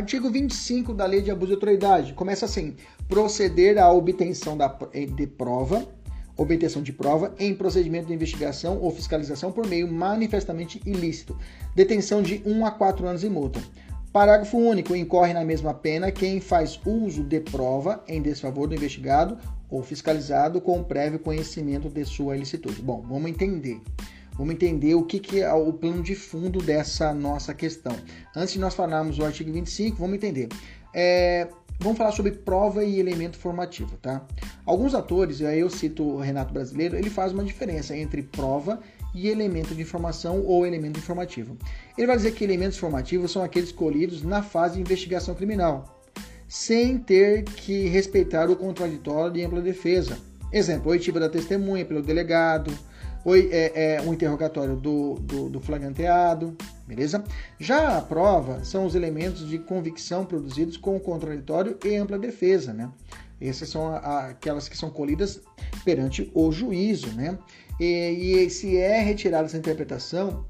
Artigo 25 da Lei de Abuso de Autoridade. Começa assim: proceder à obtenção da, eh, de prova, obtenção de prova em procedimento de investigação ou fiscalização por meio manifestamente ilícito. Detenção de 1 a 4 anos e multa. Parágrafo único. Incorre na mesma pena quem faz uso de prova em desfavor do investigado ou fiscalizado com prévio conhecimento de sua ilicitude. Bom, vamos entender. Vamos entender o que, que é o plano de fundo dessa nossa questão. Antes de nós falarmos o artigo 25, vamos entender. É, vamos falar sobre prova e elemento formativo, tá? Alguns atores, aí eu cito o Renato Brasileiro, ele faz uma diferença entre prova e elemento de informação ou elemento informativo. Ele vai dizer que elementos formativos são aqueles escolhidos na fase de investigação criminal, sem ter que respeitar o contraditório de ampla defesa. Exemplo, oitiva da testemunha pelo delegado, Oi, é, é um interrogatório do, do, do, flagranteado, beleza? Já a prova são os elementos de convicção produzidos com o contraditório e ampla defesa, né? Essas são aquelas que são colhidas perante o juízo, né? E, e se é retirada essa interpretação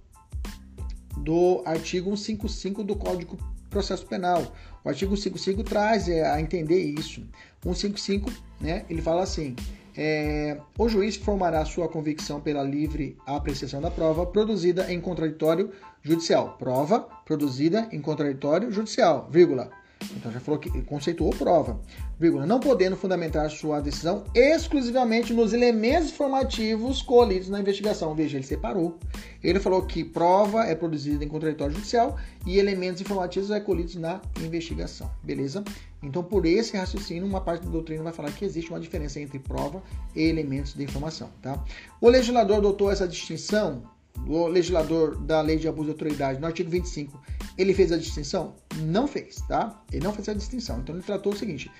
do artigo 155 do Código Processo Penal. O artigo 155 traz é, a entender isso. 155, né? Ele fala assim: é, o juiz formará sua convicção pela livre apreciação da prova produzida em contraditório judicial. Prova produzida em contraditório judicial, vírgula. Então já falou que conceituou prova, vírgula. Não podendo fundamentar sua decisão exclusivamente nos elementos formativos colhidos na investigação. Veja, ele separou. Ele falou que prova é produzida em contraditório judicial e elementos informativos é colhidos na investigação. Beleza? Então, por esse raciocínio, uma parte da doutrina vai falar que existe uma diferença entre prova e elementos de informação, tá? O legislador adotou essa distinção, o legislador da Lei de Abuso de Autoridade, no artigo 25, ele fez a distinção? Não fez, tá? Ele não fez a distinção. Então, ele tratou o seguinte: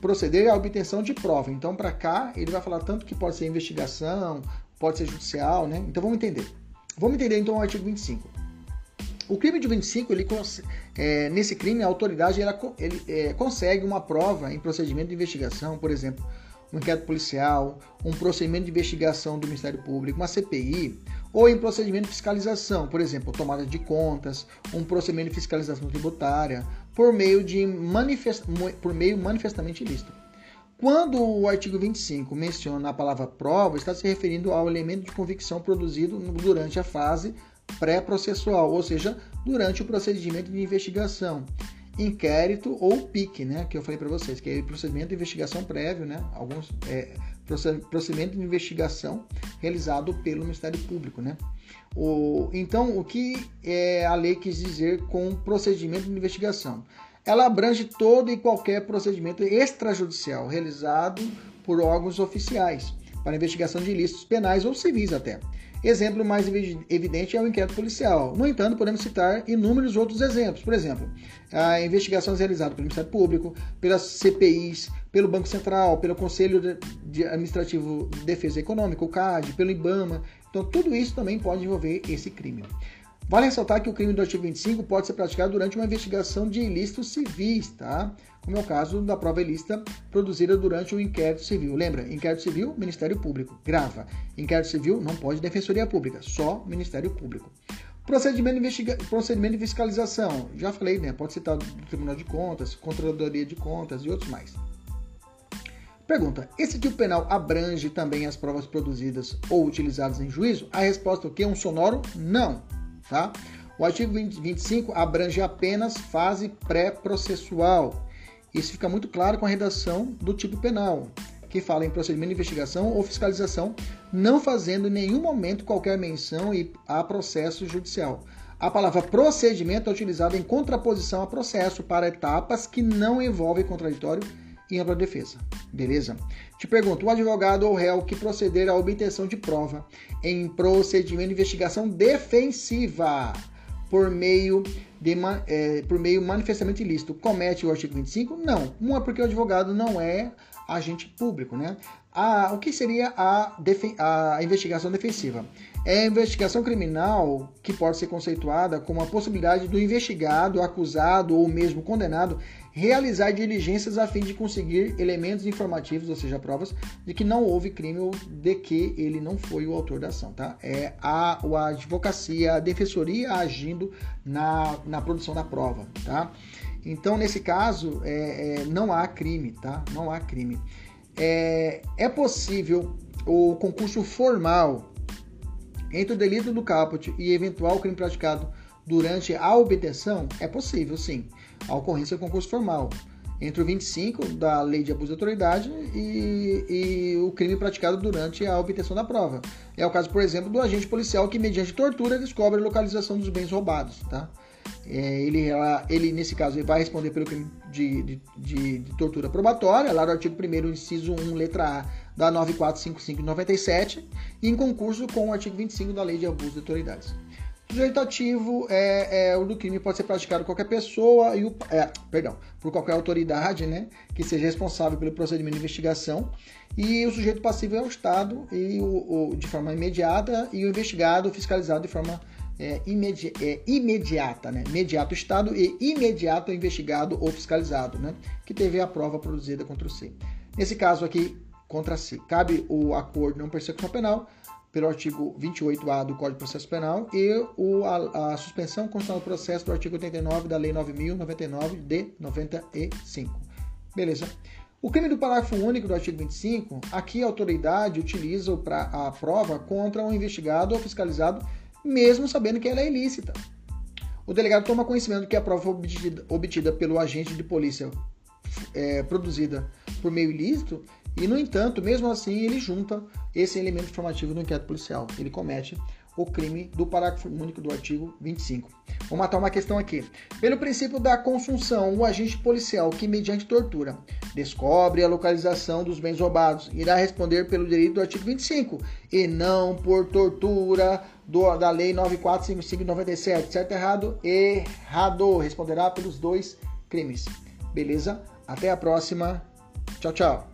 proceder à obtenção de prova. Então, para cá, ele vai falar tanto que pode ser investigação, pode ser judicial, né? Então, vamos entender. Vamos entender, então, o artigo 25. O crime de 25, ele, é, nesse crime, a autoridade ela, ele, é, consegue uma prova em procedimento de investigação, por exemplo, um inquérito policial, um procedimento de investigação do Ministério Público, uma CPI, ou em procedimento de fiscalização, por exemplo, tomada de contas, um procedimento de fiscalização tributária, por meio, de manifest, por meio manifestamente ilícito. Quando o artigo 25 menciona a palavra prova, está se referindo ao elemento de convicção produzido durante a fase pré-processual, ou seja, durante o procedimento de investigação, inquérito ou PIC, né, que eu falei para vocês, que é o procedimento de investigação prévio, né, alguns é, procedimento de investigação realizado pelo Ministério Público, né. O, então, o que é a lei quis dizer com procedimento de investigação? Ela abrange todo e qualquer procedimento extrajudicial realizado por órgãos oficiais para investigação de ilícitos penais ou civis até. Exemplo mais evidente é o inquérito policial. No entanto, podemos citar inúmeros outros exemplos. Por exemplo, a investigações realizadas pelo Ministério Público, pelas CPIs, pelo Banco Central, pelo Conselho Administrativo de Defesa Econômica, o CAD, pelo IBAMA. Então, tudo isso também pode envolver esse crime. Vale ressaltar que o crime do artigo 25 pode ser praticado durante uma investigação de ilícitos civis, tá? Como é o caso da prova ilícita produzida durante o inquérito civil. Lembra? Inquérito civil, Ministério Público. Grava. Inquérito civil não pode Defensoria Pública, só Ministério Público. Procedimento investiga... Procedimento de fiscalização. Já falei, né? Pode citar do Tribunal de Contas, Controladoria de Contas e outros mais. Pergunta: esse tipo penal abrange também as provas produzidas ou utilizadas em juízo? A resposta é o que? Um sonoro? Não tá? O artigo 20, 25 abrange apenas fase pré-processual. Isso fica muito claro com a redação do tipo penal, que fala em procedimento de investigação ou fiscalização, não fazendo em nenhum momento qualquer menção a processo judicial. A palavra procedimento é utilizada em contraposição a processo para etapas que não envolvem contraditório e ampla defesa. Beleza? Te pergunto, o advogado ou réu que proceder à obtenção de prova em procedimento de investigação defensiva por meio, de, é, por meio manifestamente ilícito comete o artigo 25? Não. Uma porque o advogado não é agente público, né? A, o que seria a, a investigação defensiva? É a investigação criminal que pode ser conceituada como a possibilidade do investigado, acusado ou mesmo condenado realizar diligências a fim de conseguir elementos informativos, ou seja, provas de que não houve crime ou de que ele não foi o autor da ação, tá? É a, a advocacia, a defensoria agindo na, na produção da prova, tá? Então, nesse caso, é, é, não há crime, tá? Não há crime. É, é possível o concurso formal entre o delito do caput e eventual crime praticado durante a obtenção? É possível, sim a ocorrência do concurso formal, entre o 25 da Lei de Abuso de Autoridade e, e, o crime praticado durante a obtenção da prova. É o caso, por exemplo, do agente policial que, mediante tortura, descobre a localização dos bens roubados. Tá? É, ele, ele, nesse caso, ele vai responder pelo crime de, de, de, de tortura probatória, lá do artigo 1 inciso 1, letra A, da 945597, e em concurso com o artigo 25 da Lei de Abuso de Autoridades. O sujeito ativo é, é, o do crime pode ser praticado por qualquer pessoa e o, é, perdão, por qualquer autoridade, né, que seja responsável pelo procedimento de investigação. E o sujeito passivo é o Estado e o, o de forma imediata e o investigado fiscalizado de forma é, imedi é, imediata, né? Imediato o Estado e imediato investigado ou fiscalizado, né? Que teve a prova produzida contra o C. Nesse caso aqui, contra C, cabe o acordo não persecução penal pelo artigo 28A do Código de Processo Penal e o, a, a, suspensão constitucional do processo do artigo 89 da Lei 9.099 de 95. Beleza. O crime do parágrafo único do artigo 25, aqui a autoridade utiliza a prova contra um investigado ou fiscalizado, mesmo sabendo que ela é ilícita. O delegado toma conhecimento que a prova obtida, obtida pelo agente de polícia é, produzida por meio ilícito e, no entanto, mesmo assim, ele junta esse elemento informativo no inquérito policial. Ele comete o crime do parágrafo único do artigo 25. Vou matar uma questão aqui. Pelo princípio da consunção, o agente policial que, mediante tortura, descobre a localização dos bens roubados, irá responder pelo direito do artigo 25 e não por tortura do, da Lei 945597. Certo errado? Errado. Responderá pelos dois crimes. Beleza? Até a próxima. Tchau, tchau.